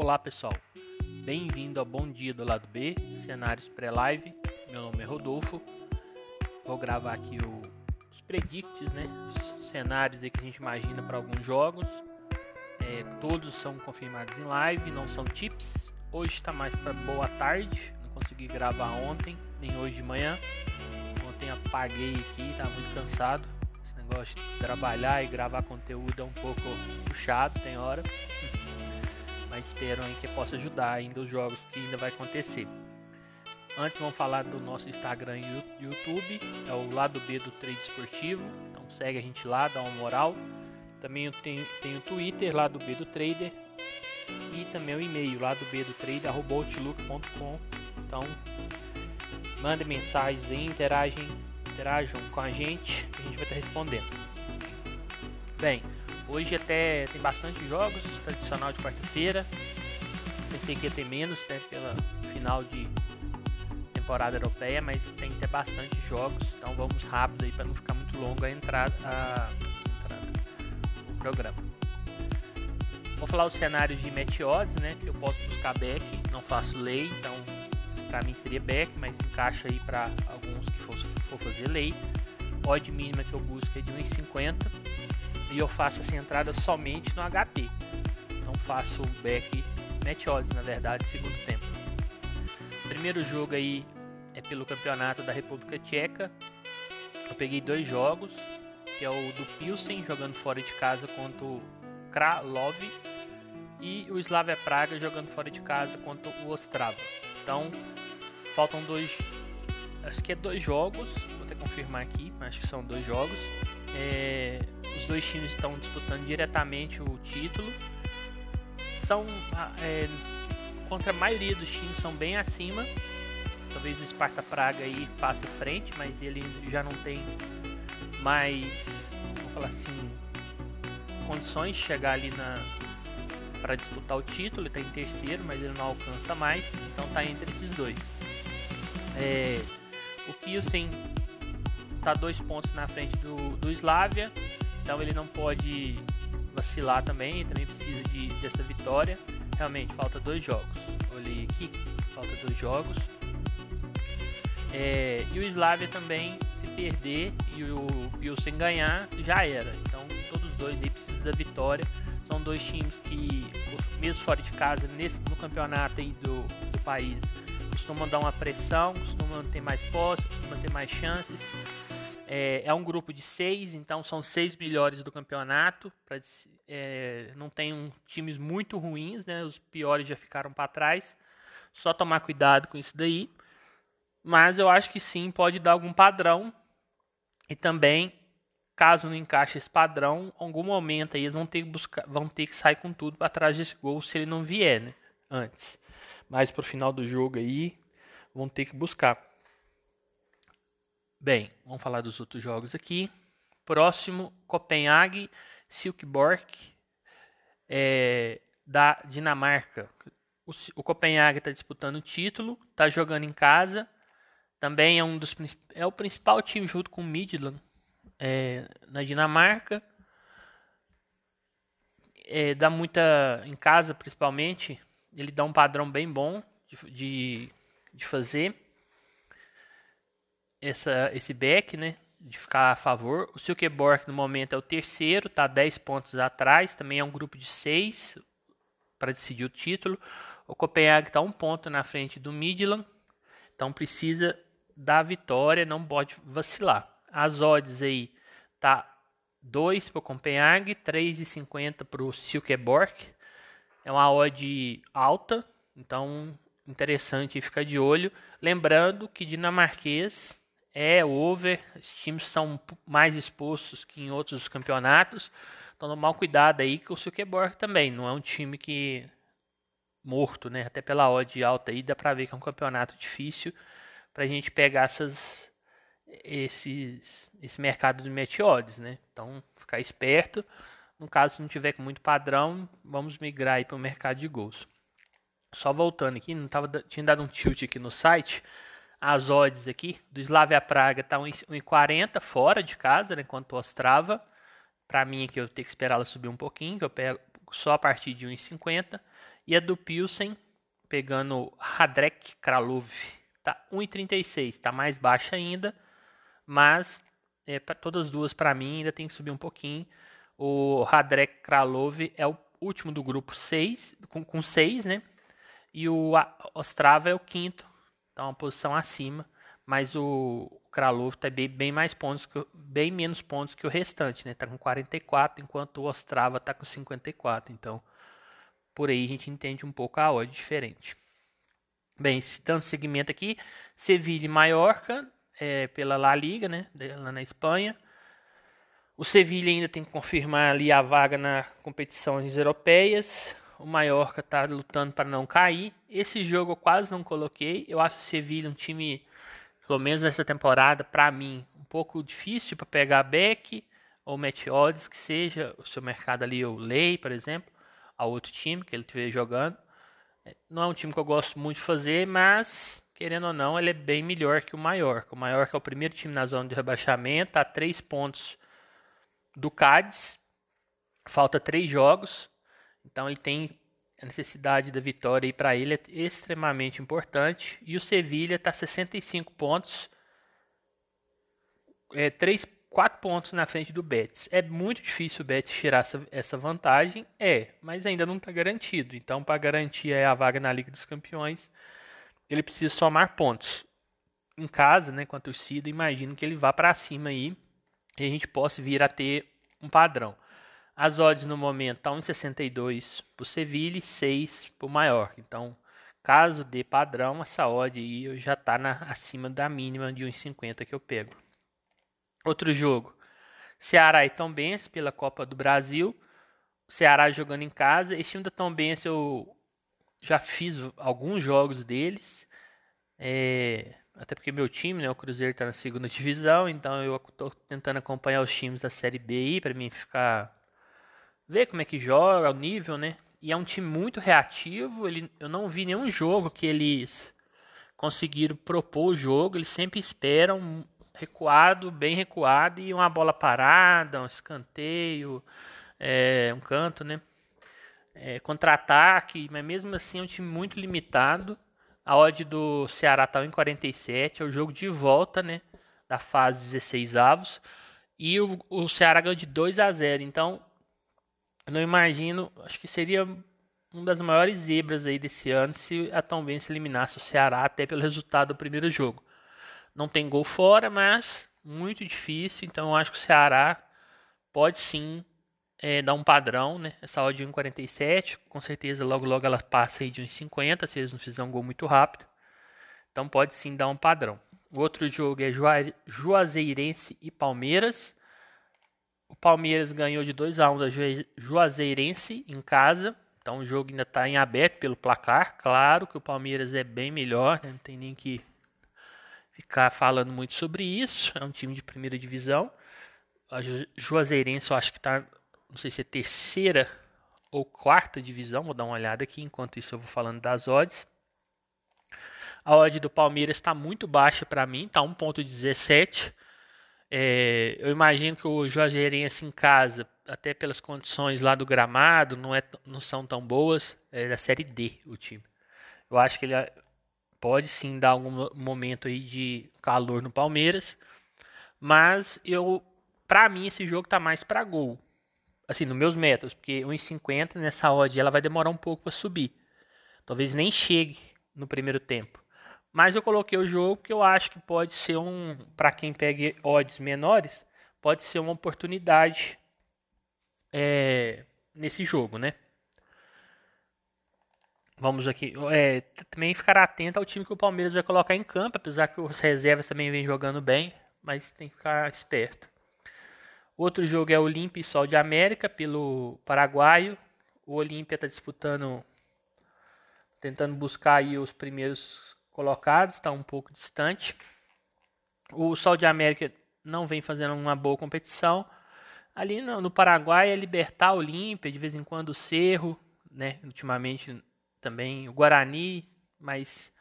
Olá pessoal, bem-vindo ao Bom Dia do Lado B, cenários pré-live. Meu nome é Rodolfo. Vou gravar aqui o, os predicts, né? Os cenários que a gente imagina para alguns jogos. É, todos são confirmados em live, não são tips. Hoje está mais para boa tarde. Não consegui gravar ontem, nem hoje de manhã. Ontem apaguei aqui, tá muito cansado. Esse negócio de trabalhar e gravar conteúdo é um pouco puxado, tem hora mas espero aí que possa ajudar ainda os jogos que ainda vai acontecer. Antes vamos falar do nosso Instagram e YouTube, é o lado B do Trade Esportivo, então segue a gente lá, dá uma moral. Também eu tenho, tenho o Twitter, lado B do Trader, e também o e-mail, lado B do Trader. Então mandem mensagens aí, interagem, interajam com a gente, a gente vai estar respondendo. Bem, Hoje até tem bastante jogos, tradicional de quarta-feira. Pensei que ia ter menos, né, pela final de temporada europeia, mas tem até bastante jogos, então vamos rápido aí para não ficar muito longo a entrada, a, entrada programa. Vou falar os cenários de match odds, né, que eu posso buscar back, não faço lei, então para mim seria back, mas encaixa aí para alguns que for, for fazer lei. Odd mínima que eu busco é de 1,50 e eu faço essa entrada somente no HT. Não faço back match odds, na verdade, segundo tempo. O primeiro jogo aí é pelo campeonato da República Tcheca. Eu peguei dois jogos, que é o do Pilsen jogando fora de casa contra o Kralov e o Slavia Praga jogando fora de casa contra o Ostrava. Então, faltam dois, acho que é dois jogos, vou até confirmar aqui, mas acho que são dois jogos. É, os dois times estão disputando diretamente o título. São ah, é, contra a maioria dos times são bem acima. Talvez o Sparta Praga aí faça frente, mas ele já não tem mais, vamos falar assim, condições de chegar ali na para disputar o título. Ele está em terceiro, mas ele não alcança mais. Então está entre esses dois. É, o Pilsen está dois pontos na frente do, do Slavia. Então ele não pode vacilar também, também precisa de, dessa vitória. Realmente, falta dois jogos. Olhei aqui, falta dois jogos. É, e o Slavia também, se perder e o Pilsen ganhar, já era. Então todos dois aí precisam da vitória. São dois times que, mesmo fora de casa, nesse, no campeonato aí do, do país, costumam dar uma pressão, costumam ter mais posse, costumam ter mais chances. É, é, um grupo de seis, então são seis melhores do campeonato. Pra, é, não tem um, times muito ruins, né? Os piores já ficaram para trás. Só tomar cuidado com isso daí. Mas eu acho que sim, pode dar algum padrão. E também, caso não encaixe esse padrão, algum momento aí eles vão ter que buscar, vão ter que sair com tudo para trás desse gol se ele não vier, né? Antes. Mas pro final do jogo aí, vão ter que buscar. Bem, vamos falar dos outros jogos aqui. Próximo, Copenhague, Silkeborg, é, da Dinamarca. O, o Copenhague está disputando o título, está jogando em casa. Também é um dos é o principal time junto com o Midland é, na Dinamarca. É, dá muita em casa, principalmente. Ele dá um padrão bem bom de, de, de fazer essa, esse back, né? De ficar a favor. O Silkeborg no momento é o terceiro, tá 10 pontos atrás. Também é um grupo de 6 para decidir o título. O Copenhague está um ponto na frente do Midland. Então precisa da vitória, não pode vacilar. As odds aí tá 2 para o Copenhague, 3,50 para o Silkeborg. É uma odd alta, então interessante ficar de olho. Lembrando que dinamarquês é over, os times são mais expostos que em outros campeonatos. Então, mal cuidado aí com o Silkeborg também. Não é um time que morto, né? Até pela odd alta aí, dá pra ver que é um campeonato difícil pra gente pegar essas, esses, esse mercado de match odds, né? Então, ficar esperto. No caso, se não tiver com muito padrão, vamos migrar para o mercado de gols. Só voltando aqui, não tava, tinha dado um tilt aqui no site as odds aqui do Slavia Praga tá 1,40 fora de casa, né, enquanto o Ostrava. Para mim aqui eu tenho que esperar ela subir um pouquinho, que eu pego, só a partir de 1,50. E a do Pilsen, pegando Radrek Kralov, tá 1,36, está mais baixa ainda, mas é, pra, todas as duas para mim ainda tem que subir um pouquinho. O Radrek Kralov é o último do grupo 6, com 6, né? E o Ostrava é o quinto, então uma posição acima, mas o Kralov está bem, bem, mais pontos, que, bem menos pontos que o restante, né? Tá com 44, enquanto o Ostrava está com 54, então por aí a gente entende um pouco a odd diferente. Bem, citando segmento aqui, Sevilha e Mallorca, é, pela La Liga, né, lá na Espanha. O Sevilha ainda tem que confirmar ali a vaga na competições europeias. O Mallorca está lutando para não cair. Esse jogo eu quase não coloquei. Eu acho o Sevilha um time, pelo menos nessa temporada, para mim, um pouco difícil para pegar Beck ou Matt Odds, que seja o seu mercado ali, o Lei, por exemplo a outro time que ele estiver jogando. É, não é um time que eu gosto muito de fazer, mas querendo ou não, ele é bem melhor que o Mallorca. O Mallorca é o primeiro time na zona de rebaixamento, a três pontos do Cádiz. Falta três jogos, então ele tem a necessidade da vitória e para ele é extremamente importante. E o Sevilha está 65 pontos, é, três quatro pontos na frente do Betis. É muito difícil o Betis tirar essa, essa vantagem, é, mas ainda não está garantido. Então, para garantir a vaga na Liga dos Campeões, ele precisa somar pontos. Em casa, né, com a torcida, imagino que ele vá para cima aí e a gente possa vir a ter um padrão. As odds no momento estão em 62 para o Sevilha e 6 para o Mallorca. Então, caso dê padrão, essa odd aí já está acima da mínima de 1,50 que eu pego. Outro jogo. Ceará e Tombense pela Copa do Brasil. Ceará jogando em casa. Esse time da Tombense eu já fiz alguns jogos deles. É, até porque meu time, né, o Cruzeiro está na segunda divisão, então eu estou tentando acompanhar os times da Série B para mim ficar ver como é que joga, o nível, né? E é um time muito reativo. Ele, eu não vi nenhum jogo que eles conseguiram propor o jogo. Eles sempre esperam recuado, bem recuado, e uma bola parada, um escanteio, é, um canto, né? É, Contra-ataque, mas mesmo assim é um time muito limitado. A odd do Ceará está em 47, é o jogo de volta, né? Da fase 16 avos. E o, o Ceará ganhou de 2 a 0. Então, eu não imagino, acho que seria uma das maiores zebras aí desse ano se a Tom se eliminasse o Ceará até pelo resultado do primeiro jogo. Não tem gol fora, mas muito difícil. Então eu acho que o Ceará pode sim é, dar um padrão, né? Essa odd de 1,47, com certeza logo logo ela passa aí de 1,50 se eles não fizerem um gol muito rápido. Então pode sim dar um padrão. O outro jogo é Juazeirense e Palmeiras. O Palmeiras ganhou de 2 a 1 da Juazeirense em casa. Então o jogo ainda está em aberto pelo placar. Claro que o Palmeiras é bem melhor, né? não tem nem que ficar falando muito sobre isso. É um time de primeira divisão. A Juazeirense eu acho que está, não sei se é terceira ou quarta divisão. Vou dar uma olhada aqui. Enquanto isso eu vou falando das odds. A odd do Palmeiras está muito baixa para mim, está 1.17. É, eu imagino que o Juazeirense em casa, até pelas condições lá do gramado, não, é, não são tão boas. É da Série D o time. Eu acho que ele pode sim dar algum momento aí de calor no Palmeiras, mas eu, para mim esse jogo tá mais para gol. Assim, nos meus métodos, porque 1,50 nessa odd ela vai demorar um pouco para subir. Talvez nem chegue no primeiro tempo. Mas eu coloquei o jogo que eu acho que pode ser um, para quem pega odds menores, pode ser uma oportunidade é, nesse jogo, né? Vamos aqui. É, também ficar atento ao time que o Palmeiras vai colocar em campo, apesar que os reservas também vem jogando bem, mas tem que ficar esperto. Outro jogo é Olímpia e Sol de América pelo Paraguaio. O Olímpia está disputando, tentando buscar aí os primeiros colocados, está um pouco distante. O Sol de América não vem fazendo uma boa competição. Ali no, no Paraguai é Libertar Olímpia, de vez em quando o Cerro, né? Ultimamente também o Guarani, mas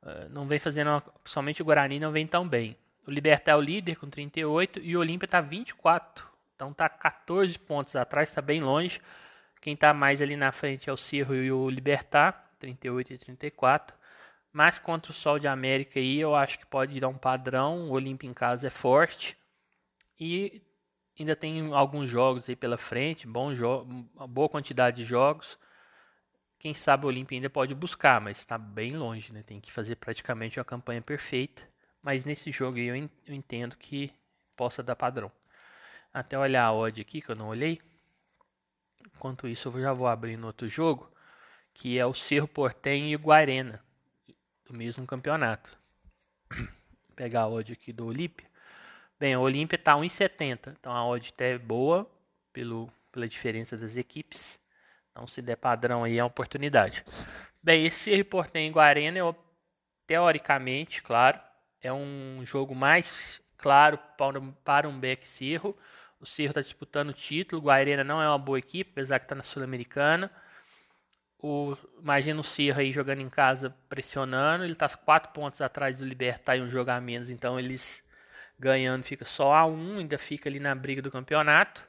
uh, não vem fazendo. Uma, somente o Guarani não vem tão bem. O Libertar é o líder com 38 e o Olímpia está 24. Então está 14 pontos atrás, está bem longe. Quem está mais ali na frente é o Cerro e o Libertar, 38 e 34. Mas contra o Sol de América aí, eu acho que pode dar um padrão. O Olímpia em casa é forte. E ainda tem alguns jogos aí pela frente, bom boa quantidade de jogos. Quem sabe o Olímpia ainda pode buscar, mas está bem longe, né? Tem que fazer praticamente uma campanha perfeita. Mas nesse jogo aí eu, eu entendo que possa dar padrão. Até olhar a odd aqui, que eu não olhei. Enquanto isso, eu já vou abrir no outro jogo, que é o Cerro Portenho e Guarena, do mesmo campeonato. Pegar a odd aqui do Olímpia. Bem, o Olímpia está 1,70, então a odd até é boa pelo, pela diferença das equipes. Então, se der padrão aí, é uma oportunidade. Bem, esse reporte em Guarena, eu, teoricamente, claro, é um jogo mais claro para, para um back Cerro. O Cerro está disputando o título. O Guarena não é uma boa equipe, apesar que está na Sul-Americana. O, imagina o Cerro aí jogando em casa, pressionando. Ele está quatro pontos atrás do Libertar e um jogo a menos. Então eles ganhando fica só a um, ainda fica ali na briga do campeonato.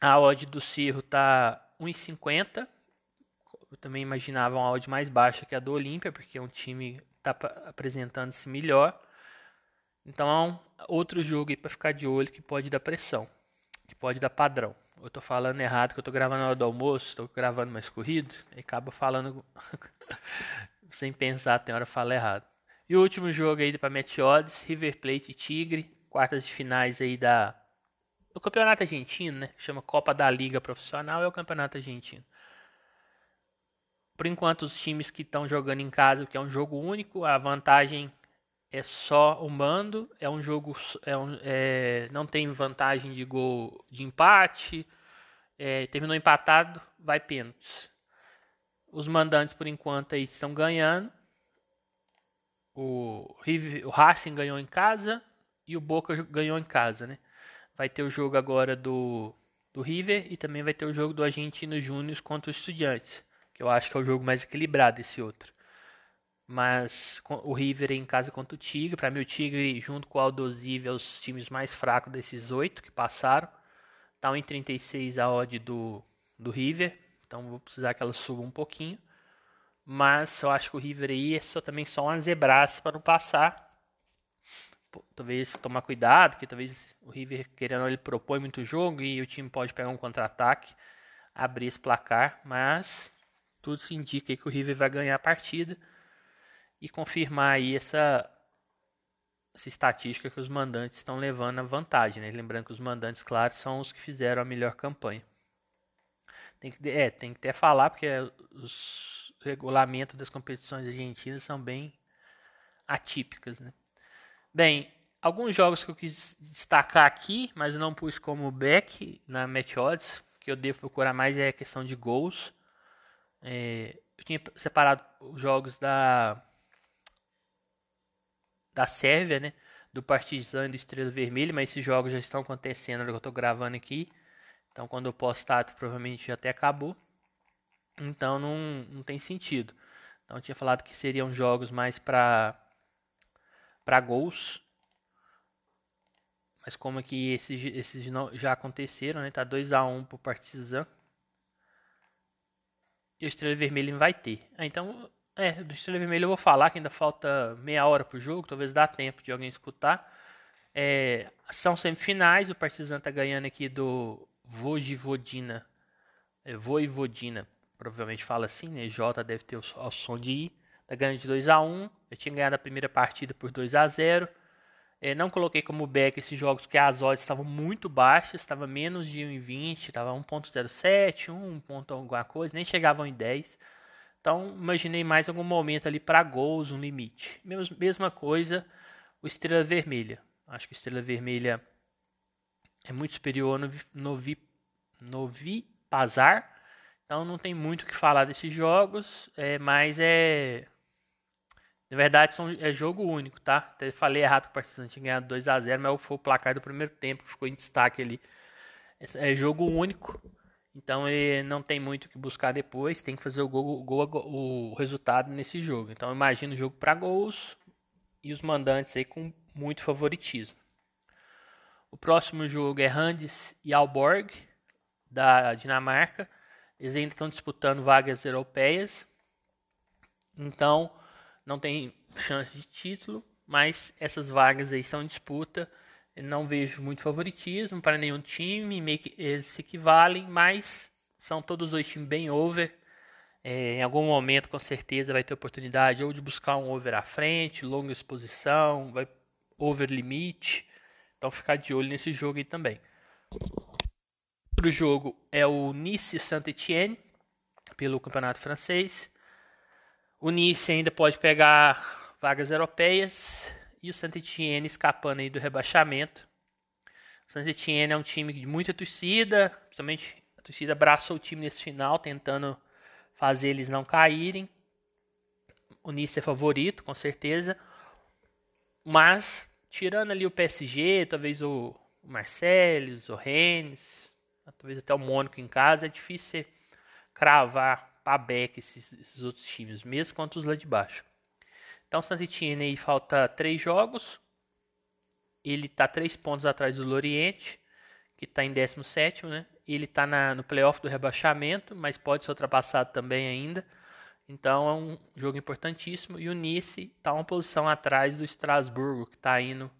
A odd do Cerro está 1,50. Eu também imaginava uma odd mais baixa que a do Olímpia, porque é um time está apresentando-se melhor. Então, outro jogo aí para ficar de olho que pode dar pressão, que pode dar padrão. Eu estou falando errado, que eu estou gravando na hora do almoço, estou gravando mais corridos, e acaba falando sem pensar, tem hora fala errado. E o último jogo aí para Match Odds, River Plate e Tigre, quartas de finais aí da do campeonato argentino, né? Chama Copa da Liga Profissional, é o campeonato argentino. Por enquanto, os times que estão jogando em casa, que é um jogo único, a vantagem é só o mando, é um jogo, é um, é, não tem vantagem de gol de empate, é, terminou empatado, vai pênaltis. Os mandantes, por enquanto, aí estão ganhando. O, o Racing ganhou em casa e o Boca ganhou em casa, né? vai ter o jogo agora do, do River e também vai ter o jogo do Argentino Júnior contra o Estudiantes, que eu acho que é o jogo mais equilibrado esse outro. Mas o River em casa contra o Tigre. Para mim, o Tigre, junto com o Aldosive, é os times mais fracos desses oito que passaram. Tá em 36 a odd do, do River. Então vou precisar que ela suba um pouquinho. Mas eu acho que o River aí é só, também só uma zebraça para não passar talvez tomar cuidado, que talvez o River, querendo ele propõe muito jogo e o time pode pegar um contra-ataque, abrir esse placar, mas tudo se indica que o River vai ganhar a partida e confirmar aí essa, essa estatística que os mandantes estão levando a vantagem, né? Lembrando que os mandantes, claro, são os que fizeram a melhor campanha. Tem que, é, tem que até falar, porque os regulamentos das competições argentinas são bem atípicas, né? Bem, alguns jogos que eu quis destacar aqui, mas não pus como back na Match Odds, que eu devo procurar mais é a questão de gols. É, eu tinha separado os jogos da da Sérvia, né? Do Partizan e do Estrela Vermelha, mas esses jogos já estão acontecendo na que eu estou gravando aqui. Então, quando eu postar, provavelmente já até acabou. Então, não, não tem sentido. Então, eu tinha falado que seriam jogos mais para para gols. Mas como que esses, esses não, já aconteceram, né? Tá 2 a 1 um pro Partizan. E o Estrela Vermelha não vai ter. Ah, então, é, do Estrela Vermelha eu vou falar que ainda falta meia hora pro jogo, talvez dá tempo de alguém escutar. É, são semifinais, o Partizan tá ganhando aqui do Vojivodina. É, provavelmente fala assim, né? J deve ter o, o som de I. Tá ganhando de 2 a 1 Eu tinha ganhado a primeira partida por 2 a 0 é, Não coloquei como back esses jogos que as odds estavam muito baixas, estava menos de 1,20, estava 1.07, 1 ponto alguma coisa, nem chegavam em 10. Então, imaginei mais algum momento ali para gols, um limite. Mesma coisa, o Estrela Vermelha. Acho que o Estrela Vermelha é muito superior no, no, Vi, no Vipazar. Então não tem muito o que falar desses jogos, é, mas é na verdade, são, é jogo único, tá? Até falei errado que o Partizan tinha ganhado 2 a 0 mas foi o placar do primeiro tempo que ficou em destaque ali. É jogo único, então ele não tem muito o que buscar depois, tem que fazer o, gol, gol, o resultado nesse jogo. Então imagina o jogo para gols e os mandantes aí com muito favoritismo. O próximo jogo é Randes e Alborg, da Dinamarca. Eles ainda estão disputando vagas europeias. Então, não tem chance de título, mas essas vagas aí são em disputa. Não vejo muito favoritismo para nenhum time, meio que eles se equivalem, mas são todos dois times bem over. É, em algum momento, com certeza, vai ter oportunidade ou de buscar um over à frente, longa exposição, vai over limite. Então, ficar de olho nesse jogo aí também. Outro jogo é o Nice Saint-Etienne, pelo Campeonato Francês. O Nice ainda pode pegar vagas europeias e o Saint-Etienne escapando aí do rebaixamento. O Saint-Etienne é um time de muita torcida, principalmente a torcida abraçou o time nesse final, tentando fazer eles não caírem. O Nice é favorito, com certeza. Mas, tirando ali o PSG, talvez o Marcelo, o Rennes, talvez até o Mônaco em casa, é difícil cravar Beck esses, esses, outros times, mesmo contra os lá de baixo. Então, o Santitine aí falta três jogos. Ele está três pontos atrás do Loriente, que está em 17, né? Ele está no playoff do rebaixamento, mas pode ser ultrapassado também ainda. Então é um jogo importantíssimo. E o Nice está uma posição atrás do Strasburgo, que está indo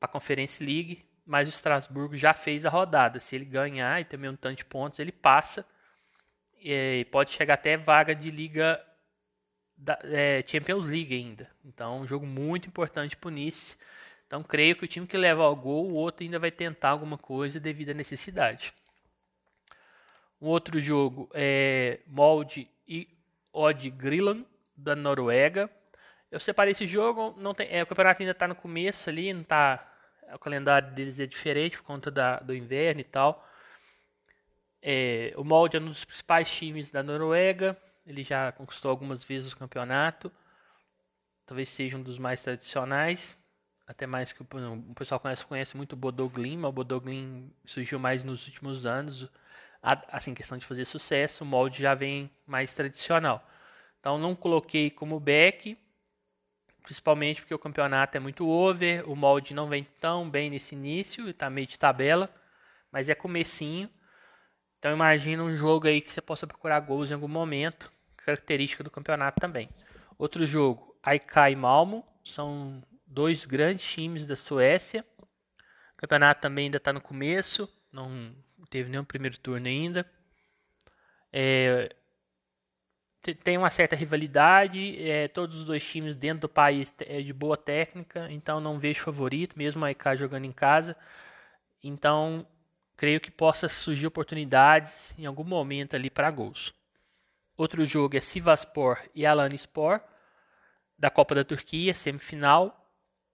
para a Conference League. Mas o Strasburgo já fez a rodada. Se ele ganhar e ter mesmo tanto de pontos, ele passa e pode chegar até vaga de liga da é, Champions League ainda. Então, um jogo muito importante para o Nice. Então, creio que o time que leva ao gol, o outro ainda vai tentar alguma coisa devido à necessidade. Um outro jogo é Molde e Odd Grilland, da Noruega. Eu separei esse jogo, não tem, é, o campeonato ainda está no começo ali, não tá, o calendário deles é diferente por conta da, do inverno e tal. É, o Molde é um dos principais times da Noruega. Ele já conquistou algumas vezes o campeonato. Talvez seja um dos mais tradicionais. Até mais que o, pessoal conhece, conhece muito o Bodoglin, mas o Bodoglin surgiu mais nos últimos anos. Assim, questão de fazer sucesso, o molde já vem mais tradicional. Então não coloquei como back, principalmente porque o campeonato é muito over, o molde não vem tão bem nesse início, está meio de tabela, mas é comecinho. Então imagina um jogo aí que você possa procurar gols em algum momento, característica do campeonato também. Outro jogo, Aikai e Malmo, são dois grandes times da Suécia. O campeonato também ainda está no começo, não teve nenhum primeiro turno ainda. É, tem uma certa rivalidade, é, todos os dois times dentro do país é de boa técnica, então não vejo favorito, mesmo a jogando em casa. Então creio que possa surgir oportunidades em algum momento ali para gols. Outro jogo é Sivaspor e Alanyaspor da Copa da Turquia, semifinal.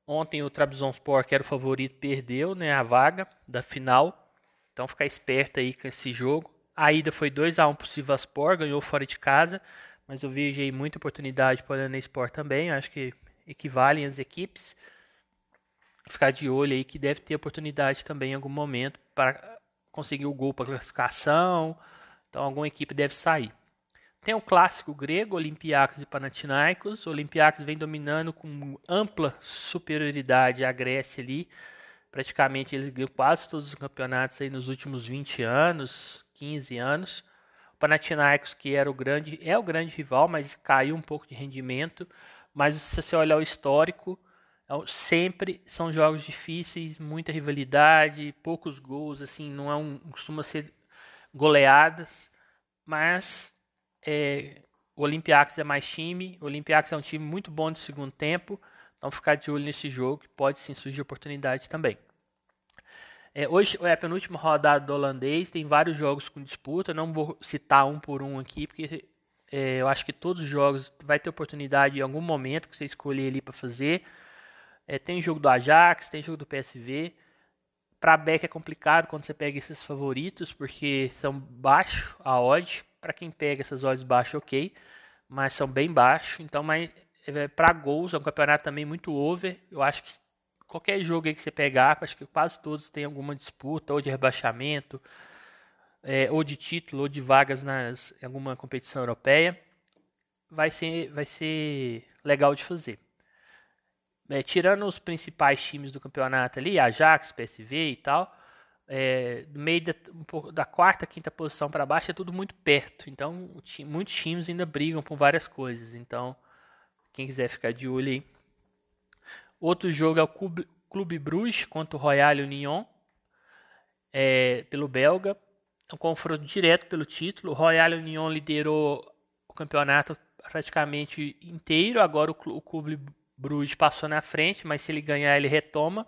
Ontem o Trabzonspor, que era o favorito, perdeu né, a vaga da final. Então ficar esperto aí com esse jogo. A ida foi 2 a 1 para o Sivaspor, ganhou fora de casa, mas eu vejo aí muita oportunidade para o Alanyaspor também. Acho que equivalem as equipes ficar de olho aí que deve ter oportunidade também em algum momento para conseguir o gol para classificação. Então alguma equipe deve sair. Tem o clássico grego, Olympiacos e Panathinaikos. O Olympiacos vem dominando com ampla superioridade a Grécia ali. Praticamente ele ganhou quase todos os campeonatos aí nos últimos 20 anos, 15 anos. O Panathinaikos, que era o grande, é o grande rival, mas caiu um pouco de rendimento. Mas se você olhar o histórico, então, sempre são jogos difíceis, muita rivalidade, poucos gols, assim, não é um, costuma ser goleadas, mas é, o Olympiacos é mais time, o Olympiacos é um time muito bom de segundo tempo, então ficar de olho nesse jogo, que pode sim surgir oportunidade também. É, hoje é a penúltima rodada do holandês, tem vários jogos com disputa, não vou citar um por um aqui, porque é, eu acho que todos os jogos vai ter oportunidade em algum momento que você escolher ali para fazer. É, tem jogo do Ajax, tem jogo do PSV. Para Beck é complicado quando você pega esses favoritos, porque são baixos a odd. Para quem pega essas odds baixas, ok, mas são bem baixos. Então, mas é, para gols é um campeonato também muito over. Eu acho que qualquer jogo que você pegar, acho que quase todos têm alguma disputa, ou de rebaixamento, é, ou de título, ou de vagas nas, em alguma competição europeia. Vai ser, vai ser legal de fazer. É, tirando os principais times do campeonato ali, Ajax, PSV e tal, é, meio da, um pouco, da quarta, quinta posição para baixo é tudo muito perto. Então, muitos times ainda brigam por várias coisas. Então, quem quiser ficar de olho aí. Outro jogo é o Clube, Clube Bruges contra o Royal Union, é, pelo belga. É um confronto direto pelo título. O Royal Union liderou o campeonato praticamente inteiro. Agora o, o Clube Bruges passou na frente, mas se ele ganhar, ele retoma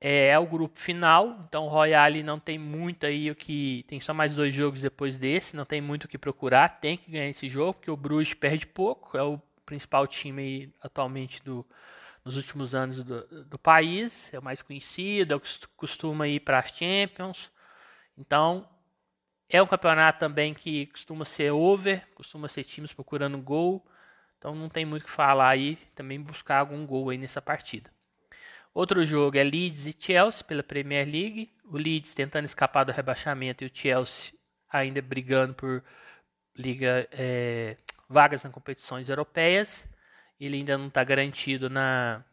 é, é, o grupo final, então o Royale não tem muito aí o que. Tem só mais dois jogos depois desse, não tem muito o que procurar, tem que ganhar esse jogo, porque o Bruges perde pouco, é o principal time aí, atualmente do, nos últimos anos do, do país, é o mais conhecido, é o que costuma ir para as Champions. Então, é um campeonato também que costuma ser over, costuma ser times procurando gol. Então não tem muito o que falar aí, também buscar algum gol aí nessa partida. Outro jogo é Leeds e Chelsea pela Premier League. O Leeds tentando escapar do rebaixamento e o Chelsea ainda brigando por liga é, vagas nas competições europeias. Ele ainda não está garantido na,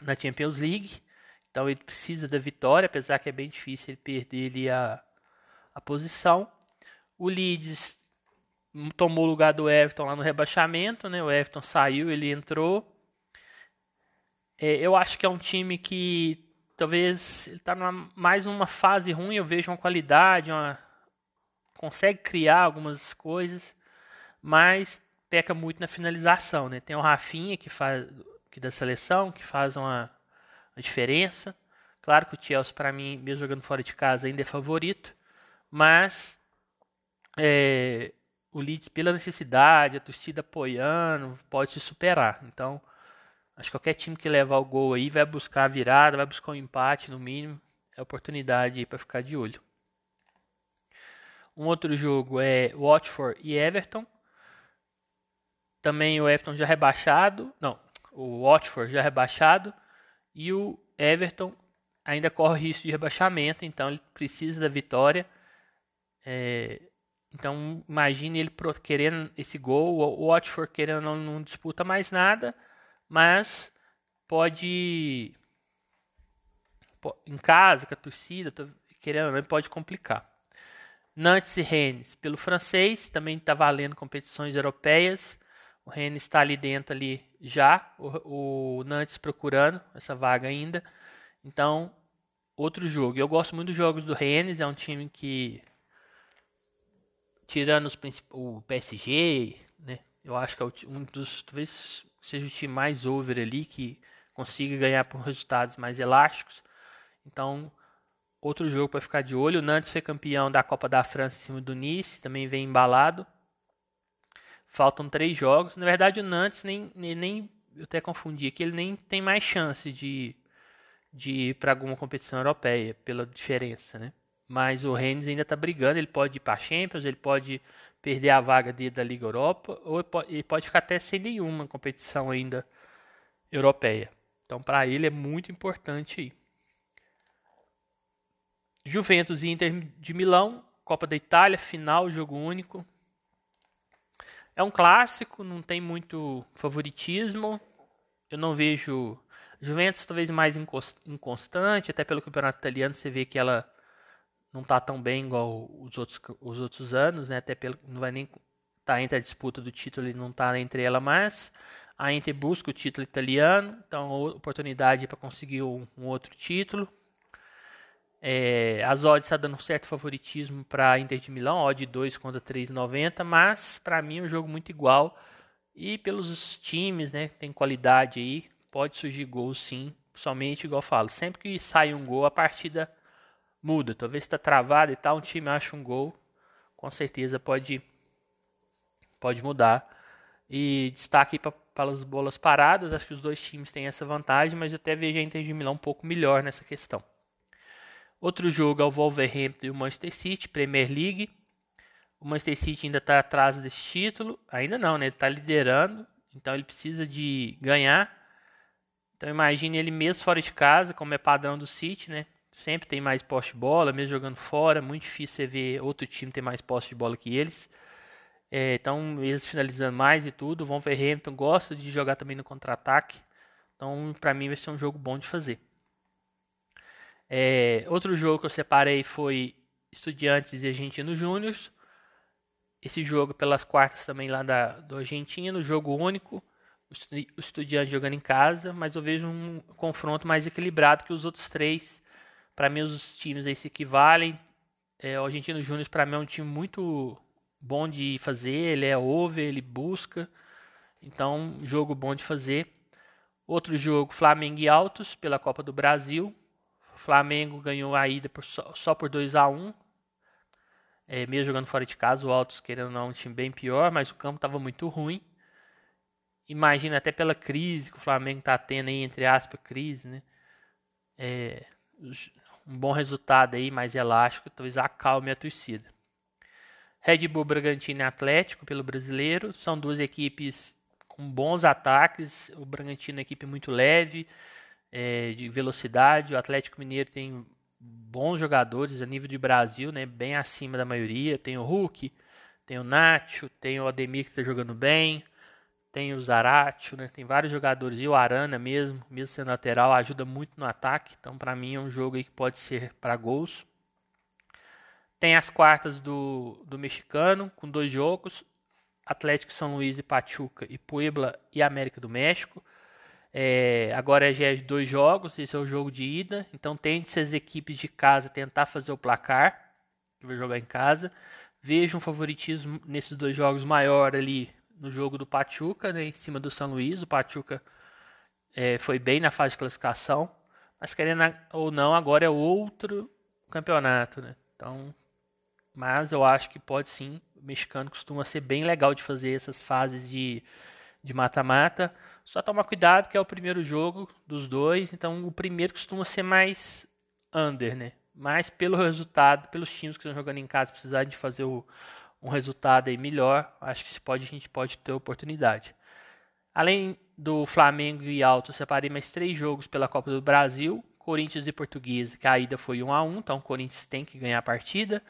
na Champions League. Então ele precisa da vitória, apesar que é bem difícil ele perder ali a, a posição. O Leeds tomou o lugar do Everton lá no rebaixamento, né? O Everton saiu, ele entrou. É, eu acho que é um time que talvez ele está mais uma fase ruim. Eu vejo uma qualidade, uma, consegue criar algumas coisas, mas peca muito na finalização. Né? Tem o Rafinha que faz que da seleção que faz uma, uma diferença. Claro que o Chelsea para mim, mesmo jogando fora de casa, ainda é favorito, mas é, o Leeds pela necessidade, a torcida apoiando, pode se superar. Então Acho que qualquer time que levar o gol aí vai buscar a virada, vai buscar um empate no mínimo. É oportunidade para ficar de olho. Um outro jogo é Watford e Everton. Também o Everton já rebaixado. Não, o Watford já rebaixado. E o Everton ainda corre risco de rebaixamento. Então ele precisa da vitória. É, então imagine ele querendo esse gol. O Watford querendo não, não disputa mais nada mas pode em casa, com a torcida, querendo não, pode complicar. Nantes e Rennes, pelo francês, também está valendo competições europeias. O Rennes está ali dentro ali já, o, o Nantes procurando essa vaga ainda. Então, outro jogo. Eu gosto muito dos jogos do Rennes, é um time que tirando os, o PSG, né? Eu acho que é um dos talvez seja o time mais over ali, que consiga ganhar por resultados mais elásticos. Então, outro jogo para ficar de olho. O Nantes foi campeão da Copa da França em cima do Nice, também vem embalado. Faltam três jogos. Na verdade, o Nantes nem, nem eu até confundi aqui, ele nem tem mais chance de, de ir para alguma competição europeia, pela diferença, né? Mas o Rennes ainda está brigando, ele pode ir para a Champions, ele pode perder a vaga dele da Liga Europa, ou ele pode ficar até sem nenhuma competição ainda europeia. Então, para ele é muito importante aí. Juventus e Inter de Milão, Copa da Itália, final, jogo único. É um clássico, não tem muito favoritismo. Eu não vejo Juventus talvez mais inconstante, até pelo campeonato italiano você vê que ela não está tão bem igual os outros, os outros anos, né? Até pelo, não vai nem estar tá entre a disputa do título e não está entre ela mais. A Inter busca o título italiano, então oportunidade para conseguir um, um, outro título. É, as odds está dando um certo favoritismo para a Inter de Milão, odd 2 contra 3,90, mas para mim é um jogo muito igual. E pelos times, né, tem qualidade aí, pode surgir gol sim, somente igual eu falo, sempre que sai um gol a partida muda. Talvez está travado e tal, um time acha um gol, com certeza pode pode mudar. E destaque para as bolas paradas, acho que os dois times têm essa vantagem, mas até vejo a Inter de Milão um pouco melhor nessa questão. Outro jogo é o Wolverhampton e o Manchester City, Premier League. O Manchester City ainda está atrás desse título, ainda não, né? Ele está liderando, então ele precisa de ganhar. Então imagine ele mesmo fora de casa, como é padrão do City, né? Sempre tem mais posse de bola, mesmo jogando fora, muito difícil você ver outro time ter mais posse de bola que eles. É, então, eles finalizando mais e tudo. O Wolverhampton gosta de jogar também no contra-ataque. Então, para mim, vai ser um jogo bom de fazer. É, outro jogo que eu separei foi Estudiantes e Argentino Júnior. Esse jogo pelas quartas também lá da, do Argentino, jogo único. O Estudiante jogando em casa, mas eu vejo um confronto mais equilibrado que os outros três. Para mim, os times aí se equivalem. É, o Argentino Júnior, para mim, é um time muito bom de fazer. Ele é over, ele busca. Então, jogo bom de fazer. Outro jogo, Flamengo e Altos pela Copa do Brasil. Flamengo ganhou a ida por só, só, por 2 a 1 é, Mesmo jogando fora de casa, o Altos, querendo não, um time bem pior, mas o campo estava muito ruim. Imagina até pela crise que o Flamengo está tendo aí, entre aspas, crise, né? É, um bom resultado aí, mais elástico, talvez acalme a torcida. Red Bull Bragantino e Atlético pelo brasileiro. São duas equipes com bons ataques. O Bragantino é uma equipe muito leve, é, de velocidade. O Atlético Mineiro tem bons jogadores a nível de Brasil, né, bem acima da maioria. Tem o Hulk, tem o Nacho, tem o Ademir que está jogando bem, tem o Zaratio, né, tem vários jogadores. E o Arana mesmo, mesmo sendo lateral, ajuda muito no ataque. Então, para mim, é um jogo que pode ser para gols. Tem as quartas do, do mexicano, com dois jogos. Atlético São Luís e Pachuca e Puebla e América do México. É, agora já é dois jogos, esse é o jogo de ida. Então tente as equipes de casa tentar fazer o placar, que vai jogar em casa. Veja um favoritismo nesses dois jogos maior ali no jogo do Pachuca, né, em cima do São Luís. O Pachuca é, foi bem na fase de classificação, mas querendo ou não, agora é outro campeonato, né? Então mas eu acho que pode sim. O mexicano costuma ser bem legal de fazer essas fases de de mata-mata. Só tomar cuidado que é o primeiro jogo dos dois, então o primeiro costuma ser mais under, né? Mas pelo resultado, pelos times que estão jogando em casa precisar de fazer o, um resultado aí melhor, acho que pode, a gente pode ter oportunidade. Além do Flamengo e Alto, separei mais três jogos pela Copa do Brasil. Corinthians e Portuguesa, que a ida foi 1 a 1 então o Corinthians tem que ganhar a partida.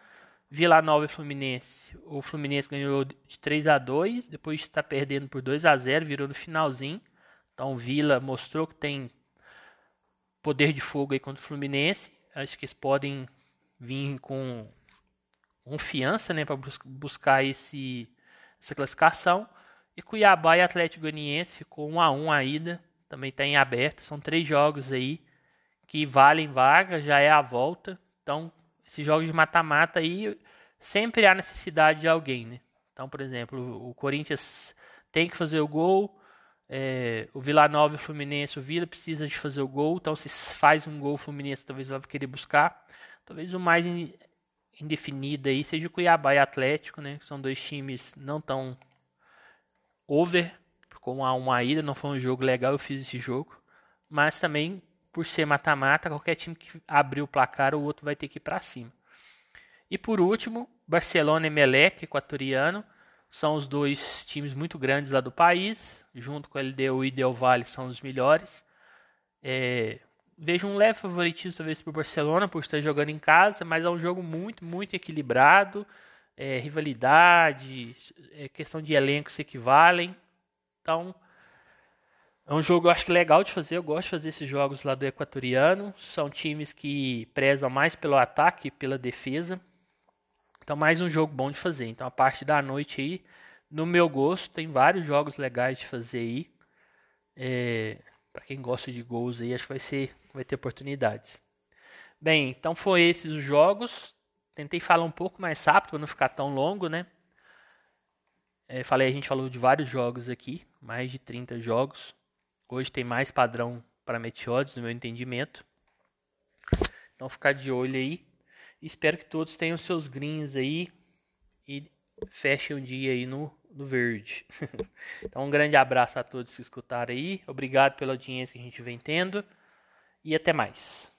Vila Nova e Fluminense. O Fluminense ganhou de 3 a 2 depois está perdendo por 2 a 0 virou no finalzinho. Então o Vila mostrou que tem poder de fogo aí contra o Fluminense. Acho que eles podem vir com confiança né, para buscar esse, essa classificação. E Cuiabá e Atlético Goianiense ficou 1 a 1 a ida, também está em aberto. São três jogos aí que valem vaga, já é a volta. Então esses jogos de mata-mata aí sempre há necessidade de alguém, né? Então, por exemplo, o Corinthians tem que fazer o gol, é, o Vila Nova e o Fluminense, o Vila precisa de fazer o gol, então se faz um gol o Fluminense talvez vai querer buscar. Talvez o mais indefinido aí seja Cuiabá e Atlético, né? Que são dois times não tão over, com a uma ida, não foi um jogo legal, eu fiz esse jogo, mas também por ser mata-mata, qualquer time que abrir o placar, o outro vai ter que ir para cima. E por último, Barcelona e Melec, equatoriano, são os dois times muito grandes lá do país, junto com o LDU e Del Valle são os melhores. É, vejo um leve favoritismo talvez para o Barcelona por estar jogando em casa, mas é um jogo muito, muito equilibrado. É, rivalidade, é, questão de elenco se equivalem. Então, é um jogo eu acho que legal de fazer. Eu gosto de fazer esses jogos lá do equatoriano. São times que prezam mais pelo ataque e pela defesa. Então, mais um jogo bom de fazer. Então, a parte da noite aí, no meu gosto, tem vários jogos legais de fazer aí. É, para quem gosta de gols aí, acho que vai ser, vai ter oportunidades. Bem, então foi esses os jogos. Tentei falar um pouco mais rápido para não ficar tão longo, né? É, falei, a gente falou de vários jogos aqui, mais de 30 jogos. Hoje tem mais padrão para meteodes, no meu entendimento. Então ficar de olho aí. Espero que todos tenham seus greens aí e fechem o dia aí no, no verde. então um grande abraço a todos que escutaram aí. Obrigado pela audiência que a gente vem tendo e até mais.